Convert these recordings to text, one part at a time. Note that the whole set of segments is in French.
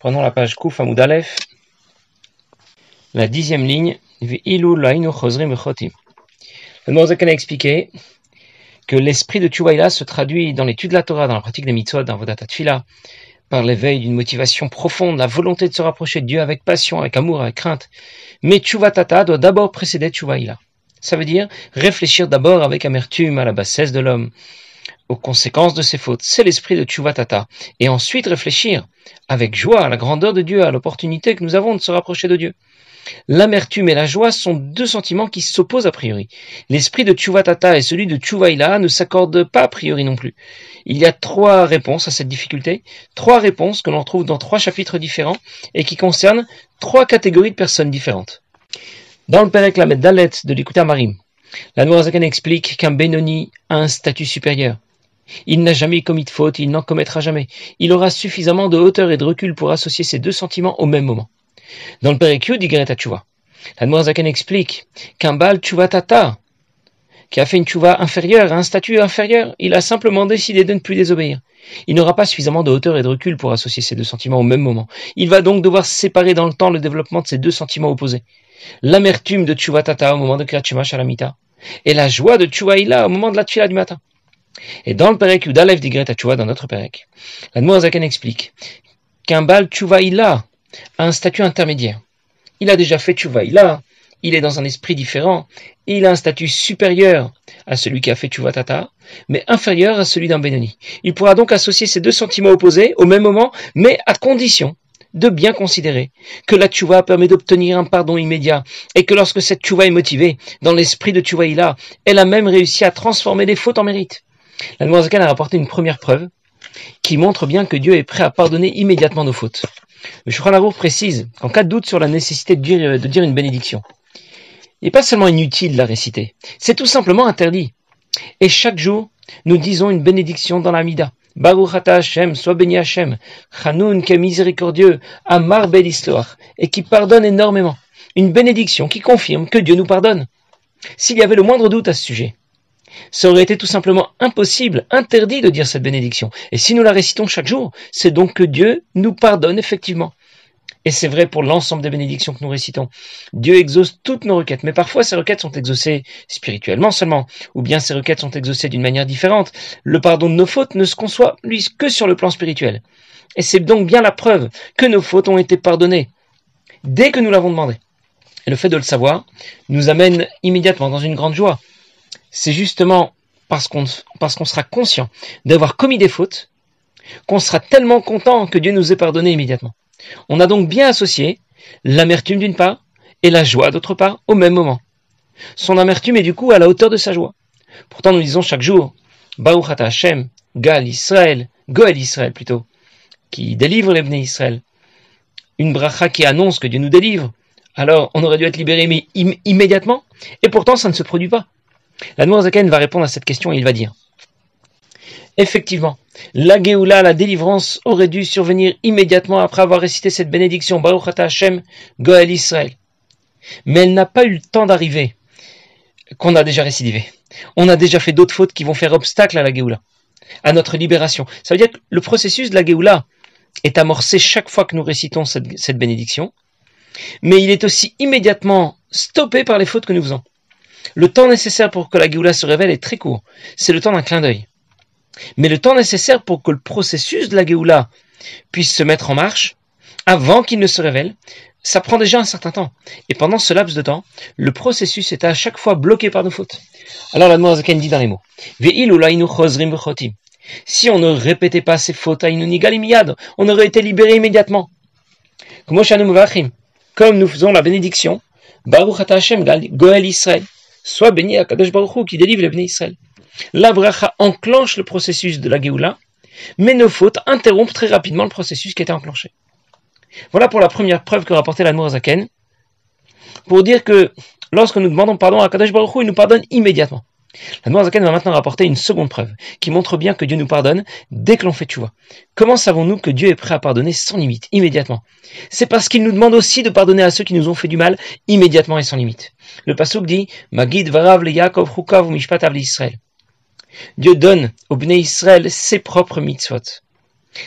prenons la page Kouf Amoudalef, la dixième ligne. Le Morzakan a expliqué que l'esprit de Tchouvaïla se traduit dans l'étude de la Torah, dans la pratique des mitzvot, dans Vodat Tfila, par l'éveil d'une motivation profonde, la volonté de se rapprocher de Dieu avec passion, avec amour, avec crainte. Mais Tchouvatata doit d'abord précéder Tchouvaïla. Ça veut dire réfléchir d'abord avec amertume à la bassesse de l'homme, aux conséquences de ses fautes. C'est l'esprit de Tchuvatata. Et ensuite réfléchir avec joie à la grandeur de Dieu, à l'opportunité que nous avons de se rapprocher de Dieu. L'amertume et la joie sont deux sentiments qui s'opposent a priori. L'esprit de Tchuvatata et celui de Tchuvaïla ne s'accordent pas a priori non plus. Il y a trois réponses à cette difficulté, trois réponses que l'on trouve dans trois chapitres différents et qui concernent trois catégories de personnes différentes. Dans le Père Lamed Dalet de l'Ikuta Marim, la Noirzakan explique qu'un Benoni a un statut supérieur. Il n'a jamais commis de faute, il n'en commettra jamais. Il aura suffisamment de hauteur et de recul pour associer ces deux sentiments au même moment. Dans le Perekyu d'Igreta Tchouva, la Noirzakan explique qu'un Baal Tata, qui a fait une Tchouva inférieure, un statut inférieur, il a simplement décidé de ne plus désobéir. Il n'aura pas suffisamment de hauteur et de recul pour associer ces deux sentiments au même moment. Il va donc devoir séparer dans le temps le développement de ces deux sentiments opposés. L'amertume de Tata au moment de Kriyat Shalamita et la joie de Tchouaïla au moment de la Tchila du matin. Et dans le Perek Yudalev d'Igret Tchouva, dans notre Perek, la Noazaken explique qu'un Bal Tchouaïla a un statut intermédiaire. Il a déjà fait Tchouvaïla, il est dans un esprit différent, il a un statut supérieur à celui qui a fait Tata, mais inférieur à celui d'un Benoni. Il pourra donc associer ces deux sentiments opposés au même moment, mais à condition de bien considérer que la tchouva permet d'obtenir un pardon immédiat et que lorsque cette tchouva est motivée dans l'esprit de tchouvaïla, elle a même réussi à transformer les fautes en mérite. La Noirzakan a rapporté une première preuve qui montre bien que Dieu est prêt à pardonner immédiatement nos fautes. Le Shulchan précise qu'en cas de doute sur la nécessité de dire, de dire une bénédiction, il n'est pas seulement inutile de la réciter, c'est tout simplement interdit. Et chaque jour, nous disons une bénédiction dans la Mida. Baruch Hashem, sois béni Hashem, Chanoun qui est miséricordieux, Amar bel et qui pardonne énormément. Une bénédiction qui confirme que Dieu nous pardonne. S'il y avait le moindre doute à ce sujet, ça aurait été tout simplement impossible, interdit de dire cette bénédiction. Et si nous la récitons chaque jour, c'est donc que Dieu nous pardonne effectivement. Et c'est vrai pour l'ensemble des bénédictions que nous récitons. Dieu exauce toutes nos requêtes, mais parfois ces requêtes sont exaucées spirituellement seulement, ou bien ces requêtes sont exaucées d'une manière différente. Le pardon de nos fautes ne se conçoit, lui, que sur le plan spirituel. Et c'est donc bien la preuve que nos fautes ont été pardonnées, dès que nous l'avons demandé. Et le fait de le savoir nous amène immédiatement dans une grande joie. C'est justement parce qu'on qu'on sera conscient d'avoir commis des fautes qu'on sera tellement content que Dieu nous ait pardonné immédiatement. On a donc bien associé l'amertume d'une part et la joie d'autre part au même moment. Son amertume est du coup à la hauteur de sa joie. Pourtant, nous disons chaque jour, Baruch Hashem, Gal Israël, Goel Israël plutôt, qui délivre les Israël. Une bracha qui annonce que Dieu nous délivre. Alors, on aurait dû être libéré immédiatement, et pourtant ça ne se produit pas. La Zaken va répondre à cette question et il va dire Effectivement, la Géoula, la délivrance, aurait dû survenir immédiatement après avoir récité cette bénédiction, Baruch Hashem, Goel Israël. Mais elle n'a pas eu le temps d'arriver, qu'on a déjà récidivé. On a déjà fait d'autres fautes qui vont faire obstacle à la Géoula, à notre libération. Ça veut dire que le processus de la Géoula est amorcé chaque fois que nous récitons cette, bénédiction, mais il est aussi immédiatement stoppé par les fautes que nous faisons. Le temps nécessaire pour que la Géoula se révèle est très court. C'est le temps d'un clin d'œil. Mais le temps nécessaire pour que le processus de la Géoula puisse se mettre en marche, avant qu'il ne se révèle, ça prend déjà un certain temps. Et pendant ce laps de temps, le processus est à chaque fois bloqué par nos fautes. Alors la Zaken dit dans les mots, si on ne répétait pas ces fautes, on aurait été libéré immédiatement. Comme nous faisons la bénédiction, Baruch Hashem Goel Israël, soit béni à Kadosh Baruch qui délivre les bénis Israël. La bracha enclenche le processus de la Géoula, mais nos fautes interrompent très rapidement le processus qui était enclenché. Voilà pour la première preuve que rapportait la Zaken, pour dire que lorsque nous demandons pardon à Kadosh Baruch il nous pardonne immédiatement. La Zaken va maintenant rapporter une seconde preuve, qui montre bien que Dieu nous pardonne dès que l'on fait vois. Comment savons-nous que Dieu est prêt à pardonner sans limite, immédiatement? C'est parce qu'il nous demande aussi de pardonner à ceux qui nous ont fait du mal, immédiatement et sans limite. Le Pasuk dit, Magid varav le Yaakov mishpat Israël. Dieu donne au Bnei Israël ses propres mitzvot.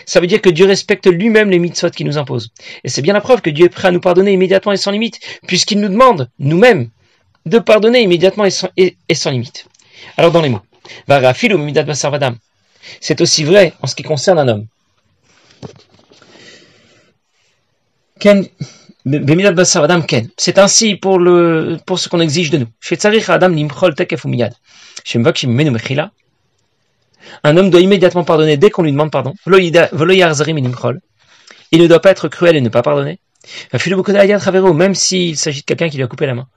Ça veut dire que Dieu respecte lui-même les mitzvot qu'il nous impose. Et c'est bien la preuve que Dieu est prêt à nous pardonner immédiatement et sans limite, puisqu'il nous demande, nous-mêmes, de pardonner immédiatement et sans, limite. Alors dans les mots, c'est aussi vrai en ce qui concerne un homme. C'est ainsi pour, le, pour ce qu'on exige de nous. Un homme doit immédiatement pardonner dès qu'on lui demande pardon. Il ne doit pas être cruel et ne pas pardonner. Même s'il s'agit de quelqu'un qui lui a coupé la main.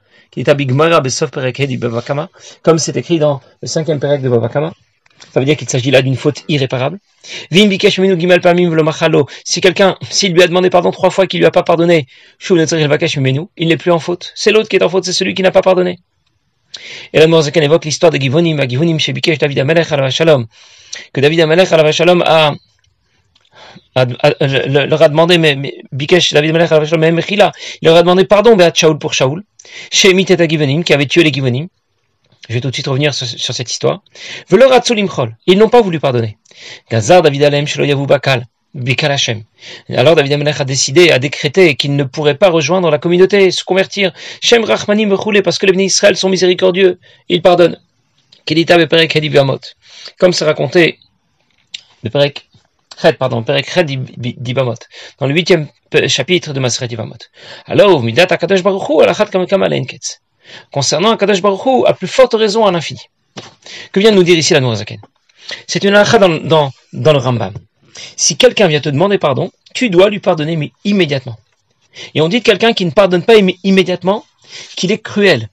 Comme c'est écrit dans le cinquième pérec de Babakama. Ça veut dire qu'il s'agit là d'une faute irréparable. Si quelqu'un, s'il lui a demandé pardon trois fois qu'il lui a pas pardonné, il n'est plus en faute. C'est l'autre qui est en faute, c'est celui qui n'a pas pardonné. Et là, Morzaken évoque l'histoire de Givonim, à Givonim chez David al Shalom, que David al Shalom a, a, leur a demandé, mais, Bikesh David al Shalom, mais il leur a demandé pardon, Beat Shaul pour Shaul, chez Mitet Givonim, qui avait tué les Givonim. Je vais tout de suite revenir sur, cette histoire. Ils n'ont pas voulu pardonner. Gazar David Alem Bakal. Alors David Amelech a décidé, a décrété qu'il ne pourrait pas rejoindre la communauté, se convertir. Shem Rachmanim parce que les bénis Israël sont miséricordieux, ils pardonnent. Comme c'est raconté, pardon, dans le huitième chapitre de Maseret Ibamot. Alors, Midat Akadosh Baruchu, Alachat Kamekama Lenketz. Concernant Akadosh Baruchu, à plus forte raison à l'infini. Que vient de nous dire ici la Nourazaken C'est une alakha dans, dans, le Rambam. Si quelqu'un vient te demander pardon, tu dois lui pardonner immédiatement. Et on dit de quelqu'un qui ne pardonne pas immédiatement qu'il est cruel.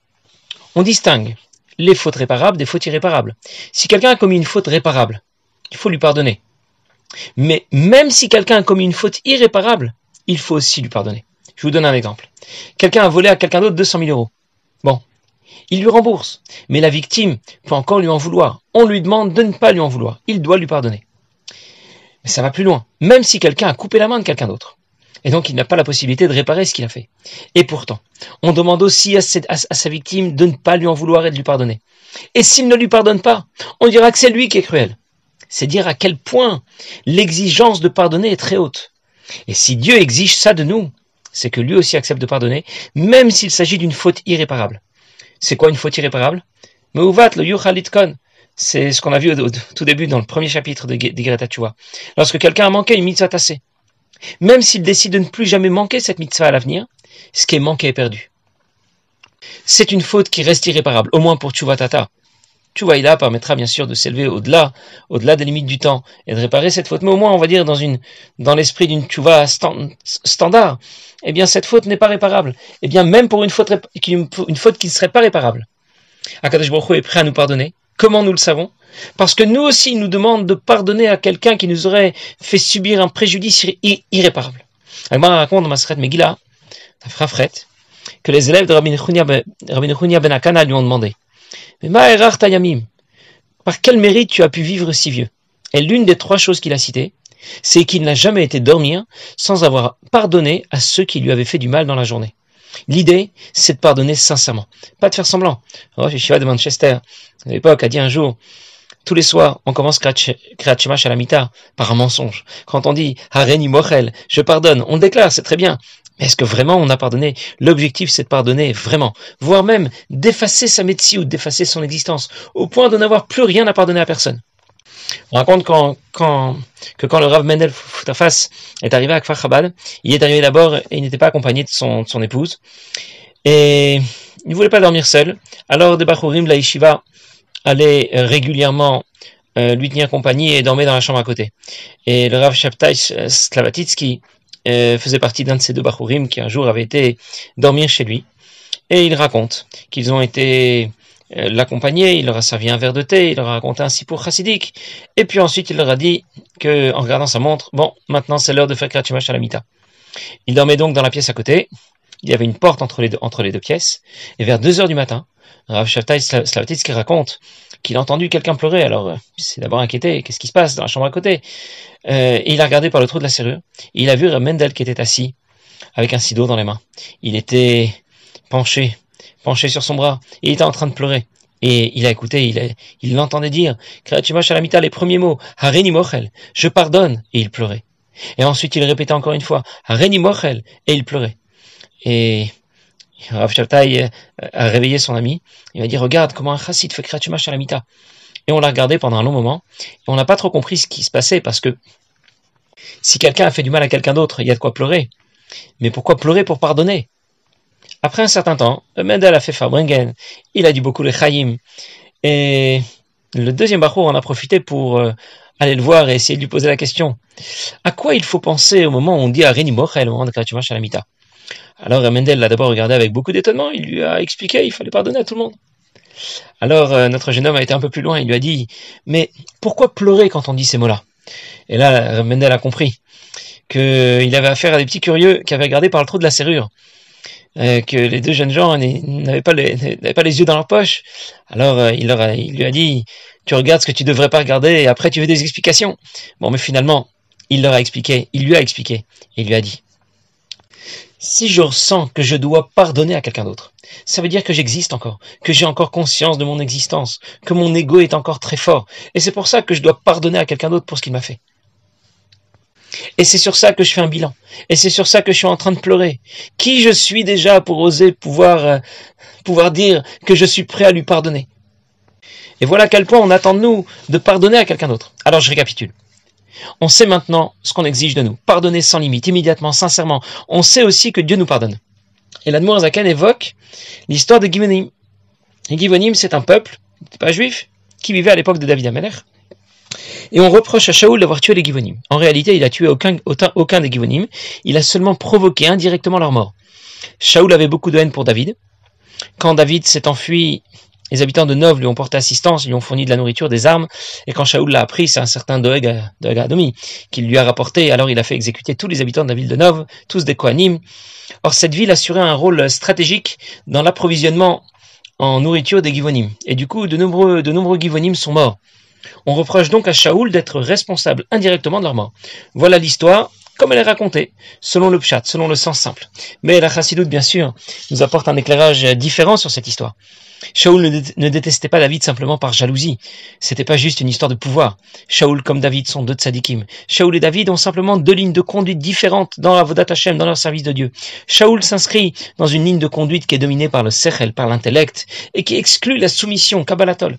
On distingue les fautes réparables des fautes irréparables. Si quelqu'un a commis une faute réparable, il faut lui pardonner. Mais même si quelqu'un a commis une faute irréparable, il faut aussi lui pardonner. Je vous donne un exemple. Quelqu'un a volé à quelqu'un d'autre 200 000 euros. Bon, il lui rembourse. Mais la victime peut encore lui en vouloir. On lui demande de ne pas lui en vouloir. Il doit lui pardonner. Mais ça va plus loin. Même si quelqu'un a coupé la main de quelqu'un d'autre. Et donc il n'a pas la possibilité de réparer ce qu'il a fait. Et pourtant, on demande aussi à, sa victime de ne pas lui en vouloir et de lui pardonner. Et s'il ne lui pardonne pas, on dira que c'est lui qui est cruel. C'est dire à quel point l'exigence de pardonner est très haute. Et si Dieu exige ça de nous, c'est que lui aussi accepte de pardonner, même s'il s'agit d'une faute irréparable. C'est quoi une faute irréparable? Le c'est ce qu'on a vu au, tout début dans le premier chapitre de, de tu. Lorsque quelqu'un a manqué une mitzvah tassée, même s'il décide de ne plus jamais manquer cette mitzvah à l'avenir, ce qui est manqué est perdu. C'est une faute qui reste irréparable, au moins pour Tchouva Tata. Tchouva permettra bien sûr de s'élever au-delà, au-delà des limites du temps et de réparer cette faute, mais au moins on va dire dans une, dans l'esprit d'une Tchouva standard, eh bien cette faute n'est pas réparable. Eh bien même pour une faute, une faute qui ne serait pas réparable. Akadosh Baruch est prêt à nous pardonner, Comment nous le savons? Parce que nous aussi, il nous demande de pardonner à quelqu'un qui nous aurait fait subir un préjudice irréparable. Agmar raconte dans Masret Megillah, la Fret, que les élèves de Rabbi Nechunia ben Akana lui ont demandé Mais Tayamim, par quel mérite tu as pu vivre si vieux? Et l'une des trois choses qu'il a citées, c'est qu'il n'a jamais été dormir sans avoir pardonné à ceux qui lui avaient fait du mal dans la journée. L'idée, c'est de pardonner sincèrement, pas de faire semblant. Oh, Shiva de Manchester, à l'époque, a dit un jour, tous les soirs, on commence Kriyat la par un mensonge. Quand on dit Hareni Mochel, je pardonne, on déclare, c'est très bien. Est-ce que vraiment on a pardonné? L'objectif, c'est de pardonner vraiment, voire même d'effacer sa médecine ou d'effacer son existence, au point de n'avoir plus rien à pardonner à personne. On raconte que quand le Rav Mendel Foutafas est arrivé à Kfar Chabad, il est arrivé d'abord et il n'était pas accompagné de son, épouse. Et il ne voulait pas dormir seul. Alors des Bachurim, la Yeshiva, allait régulièrement euh, lui tenir compagnie et dormait dans la chambre à côté. Et le Rav Shabtai Slavatitsky euh, faisait partie d'un de ces deux Bachurim qui un jour avait été dormir chez lui. Et il raconte qu'ils ont été euh, l'accompagner, il leur a servi un verre de thé, il leur a raconté un pour chassidique, et puis ensuite il leur a dit que, en regardant sa montre, bon, maintenant c'est l'heure de faire Kratumash à la mita. Il dormait donc dans la pièce à côté, il y avait une porte entre les deux, pièces, et vers deux heures du matin, Rav Shavtai qui raconte qu'il a entendu quelqu'un pleurer, alors euh, d'abord inquiété, qu'est-ce qui se passe dans la chambre à côté? Euh, Il a regardé par le trou de la serrure, il a vu Mendel qui était assis, avec un sido dans les mains. Il était penché penché sur son bras. Il était en train de pleurer. Et il a écouté, il, il l'entendait dire, Shalamita, les premiers mots, Hareni Mochel, je pardonne, et il pleurait. Et ensuite il répétait encore une fois, Hareni Mochel, et il pleurait. Et Rav Shabtai a réveillé son ami, il m'a dit, regarde comment un chassid fait Kriyat Shalamita. Et on l'a regardé pendant un long moment, et on n'a pas trop compris ce qui se passait, parce que si quelqu'un a fait du mal à quelqu'un d'autre, il y a de quoi pleurer. Mais pourquoi pleurer pour pardonner? Après un certain temps, Mendel a fait Farbringen, il a dit beaucoup le Chaim. Et le deuxième Bachour en a profité pour euh, aller le voir et essayer de lui poser la question. À quoi il faut penser au moment où on dit à Mochel, au moment de à la Mita Alors Mendel l'a d'abord regardé avec beaucoup d'étonnement, il lui a expliqué qu'il fallait pardonner à tout le monde. Alors euh, notre jeune homme a été un peu plus loin, il lui a dit, mais pourquoi pleurer quand on dit ces mots-là? Et là, Mendel a compris qu'il avait affaire à des petits curieux qui avaient regardé par le trou de la serrure. Euh, que les deux jeunes gens n'avaient pas, les, yeux dans leur poche. Alors euh, il, leur il lui a dit, tu regardes ce que tu devrais pas regarder et après tu veux des explications. Bon, mais finalement, il leur a expliqué, il lui a expliqué, il lui a dit, si je ressens que je dois pardonner à quelqu'un d'autre, ça veut dire que j'existe encore, que j'ai encore conscience de mon existence, que mon ego est encore très fort, et c'est pour ça que je dois pardonner à quelqu'un d'autre pour ce qu'il m'a fait. Et c'est sur ça que je fais un bilan. Et c'est sur ça que je suis en train de pleurer. Qui je suis déjà pour oser pouvoir, euh, pouvoir dire que je suis prêt à lui pardonner? Et voilà à quel point on attend de nous de pardonner à quelqu'un d'autre. Alors je récapitule. On sait maintenant ce qu'on exige de nous. Pardonner sans limite, immédiatement, sincèrement. On sait aussi que Dieu nous pardonne. Et l'Admour Zaken évoque l'histoire de Givonim. Et Givonim, c'est un peuple, pas juif, qui vivait à l'époque de David Amelech, et on reproche à Shaoul d'avoir tué les Givonim. En réalité, il a tué aucun, aucun, des Givonim, il a seulement provoqué indirectement leur mort. Shaoul avait beaucoup de haine pour David. Quand David s'est enfui, les habitants de Nov lui ont porté assistance, lui ont fourni de la nourriture, des armes, et quand Shaoul l'a appris, c'est un certain Doeg, Adomi qui lui a rapporté, alors il a fait exécuter tous les habitants de la ville de Nov, tous des Kohanim. Or cette ville assurait un rôle stratégique dans l'approvisionnement en nourriture des Givonim. Et du coup, de nombreux, de Givonim sont morts. On reproche donc à Shaoul d'être responsable indirectement de leur mort. Voilà l'histoire comme elle est racontée, selon le pshat, selon le sens simple. Mais la chassidoute, bien sûr, nous apporte un éclairage différent sur cette histoire. Shaoul ne, détestait pas David simplement par jalousie. C'était pas juste une histoire de pouvoir. Shaoul comme David sont deux tzadikim. Shaoul et David ont simplement deux lignes de conduite différentes dans la Vodat Hashem, dans leur service de Dieu. Shaoul s'inscrit dans une ligne de conduite qui est dominée par le sechel, par l'intellect, et qui exclut la soumission, kabbalatol.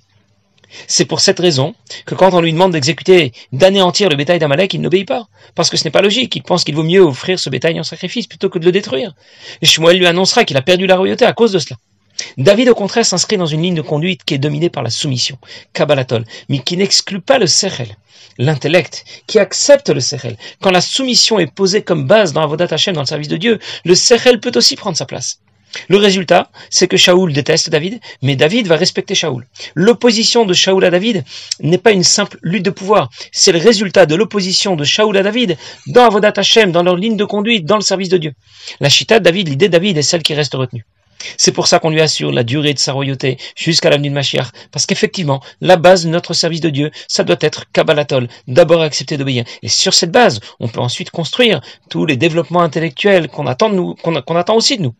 C'est pour cette raison que quand on lui demande d'exécuter, d'anéantir le bétail d'Amalek, il n'obéit pas. Parce que ce n'est pas logique. Il pense qu'il vaut mieux offrir ce bétail en sacrifice plutôt que de le détruire. Et Shmuel lui annoncera qu'il a perdu la royauté à cause de cela. David, au contraire, s'inscrit dans une ligne de conduite qui est dominée par la soumission, Kabbalatol, mais qui n'exclut pas le Sechel, l'intellect, qui accepte le Sechel. Quand la soumission est posée comme base dans Avodat Hashem, dans le service de Dieu, le Sechel peut aussi prendre sa place. Le résultat, c'est que Shaoul déteste David, mais David va respecter Shaoul. L'opposition de Shaoul à David n'est pas une simple lutte de pouvoir, c'est le résultat de l'opposition de Shaoul à David dans Avodat Hashem, dans leur ligne de conduite, dans le service de Dieu. La chita de David, l'idée de David est celle qui reste retenue. C'est pour ça qu'on lui assure la durée de sa royauté jusqu'à l'avenue de Machiach. Parce qu'effectivement, la base de notre service de Dieu, ça doit être Kabbalatol. D'abord accepter d'obéir. Et sur cette base, on peut ensuite construire tous les développements intellectuels qu'on attend de nous, qu'on attend aussi de nous.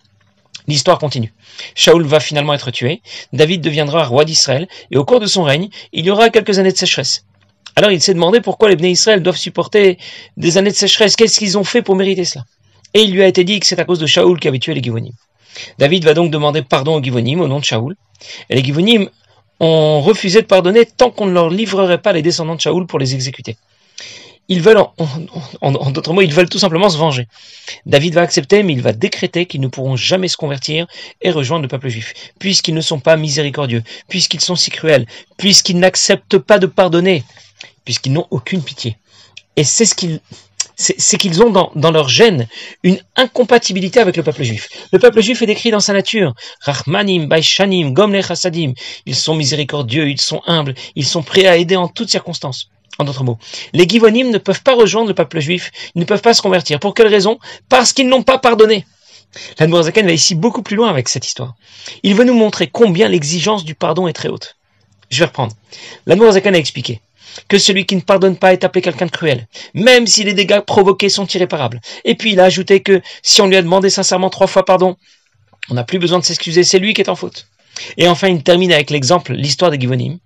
L'histoire continue. Shaoul va finalement être tué, David deviendra roi d'Israël, et au cours de son règne, il y aura quelques années de sécheresse. Alors il s'est demandé pourquoi les Bnei Israël doivent supporter des années de sécheresse, qu'est-ce qu'ils ont fait pour mériter cela? Et il lui a été dit que c'est à cause de Shaoul qui avait tué les Givonim. David va donc demander pardon aux Givonim au nom de Shaoul, et les Givonim ont refusé de pardonner tant qu'on ne leur livrerait pas les descendants de Shaoul pour les exécuter. Ils veulent, en, d'autres mots, ils veulent tout simplement se venger. David va accepter, mais il va décréter qu'ils ne pourront jamais se convertir et rejoindre le peuple juif, puisqu'ils ne sont pas miséricordieux, puisqu'ils sont si cruels, puisqu'ils n'acceptent pas de pardonner, puisqu'ils n'ont aucune pitié. Et c'est ce qu'ils c'est qu'ils ont dans, dans, leur gène une incompatibilité avec le peuple juif. Le peuple juif est décrit dans sa nature. Rahmanim, Baishanim, Gomle Chassadim. Ils sont miséricordieux, ils sont humbles, ils sont prêts à aider en toutes circonstances. En d'autres mots, les Givonim ne peuvent pas rejoindre le peuple juif, ils ne peuvent pas se convertir. Pour quelle raison? Parce qu'ils n'ont pas pardonné. L'Admorazaken va ici beaucoup plus loin avec cette histoire. Il veut nous montrer combien l'exigence du pardon est très haute. Je vais reprendre. L'Admorazaken a expliqué que celui qui ne pardonne pas est appelé quelqu'un de cruel, même si les dégâts provoqués sont irréparables. Et puis il a ajouté que si on lui a demandé sincèrement trois fois pardon, on n'a plus besoin de s'excuser, c'est lui qui est en faute. Et enfin, il termine avec l'exemple, l'histoire des Givonim.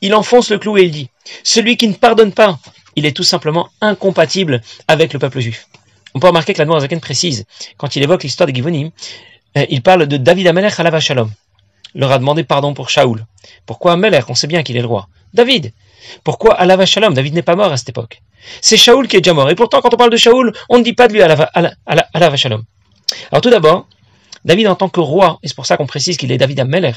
Il enfonce le clou et il dit, celui qui ne pardonne pas, il est tout simplement incompatible avec le peuple juif. On peut remarquer que la Noirzaken précise, quand il évoque l'histoire des Givonim, euh, il parle de David Amelech à Shalom. Leur a demandé pardon pour Shaoul. Pourquoi Amelech On sait bien qu'il est le roi. David. Pourquoi Alava Shalom? David n'est pas mort à cette époque. C'est Shaoul qui est déjà mort. Et pourtant, quand on parle de Shaoul, on ne dit pas de lui Alava Shalom. Alors tout d'abord, David en tant que roi, et c'est pour ça qu'on précise qu'il est David Ammeler,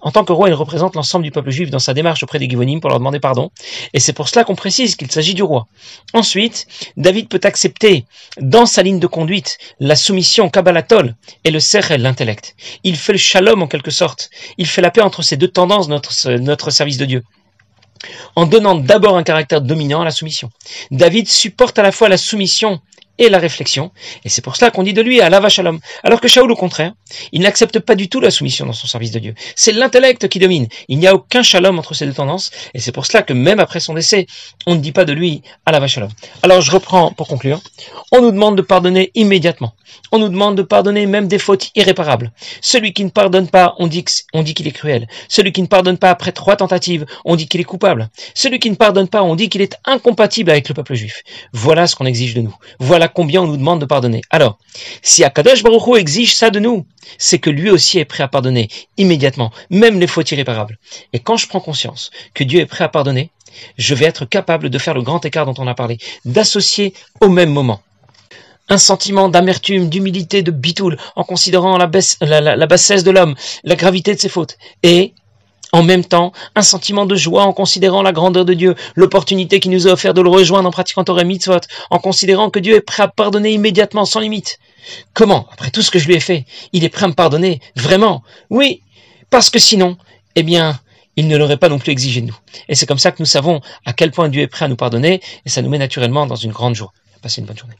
en tant que roi, il représente l'ensemble du peuple juif dans sa démarche auprès des Givonim pour leur demander pardon, et c'est pour cela qu'on précise qu'il s'agit du roi. Ensuite, David peut accepter dans sa ligne de conduite la soumission Kabbalatol et le Sechel, l'intellect. Il fait le shalom en quelque sorte, il fait la paix entre ces deux tendances, notre, notre service de Dieu en donnant d'abord un caractère dominant à la soumission. David supporte à la fois la soumission et la réflexion. Et c'est pour cela qu'on dit de lui à la vache l'homme. Alors que Shaoul, au contraire, il n'accepte pas du tout la soumission dans son service de Dieu. C'est l'intellect qui domine. Il n'y a aucun shalom entre ces deux tendances. Et c'est pour cela que même après son décès, on ne dit pas de lui à la vache l'homme. Alors je reprends pour conclure. On nous demande de pardonner immédiatement. On nous demande de pardonner même des fautes irréparables. Celui qui ne pardonne pas, on dit qu'il est cruel. Celui qui ne pardonne pas après trois tentatives, on dit qu'il est coupable. Celui qui ne pardonne pas, on dit qu'il est incompatible avec le peuple juif. Voilà ce qu'on exige de nous. Voilà combien on nous demande de pardonner. Alors, si Akadosh Baruch exige ça de nous, c'est que lui aussi est prêt à pardonner immédiatement, même les fautes irréparables. Et quand je prends conscience que Dieu est prêt à pardonner, je vais être capable de faire le grand écart dont on a parlé, d'associer au même moment un sentiment d'amertume, d'humilité, de bitoul, en considérant la, la bassesse de l'homme, la gravité de ses fautes, et en même temps, un sentiment de joie en considérant la grandeur de Dieu, l'opportunité qui nous est offerte de le rejoindre en pratiquant Torah Mitzvot, en considérant que Dieu est prêt à pardonner immédiatement, sans limite. Comment, après tout ce que je lui ai fait, il est prêt à me pardonner Vraiment? Oui, parce que sinon, eh bien, il ne l'aurait pas non plus exigé de nous. Et c'est comme ça que nous savons à quel point Dieu est prêt à nous pardonner, et ça nous met naturellement dans une grande joie. Passez une bonne journée.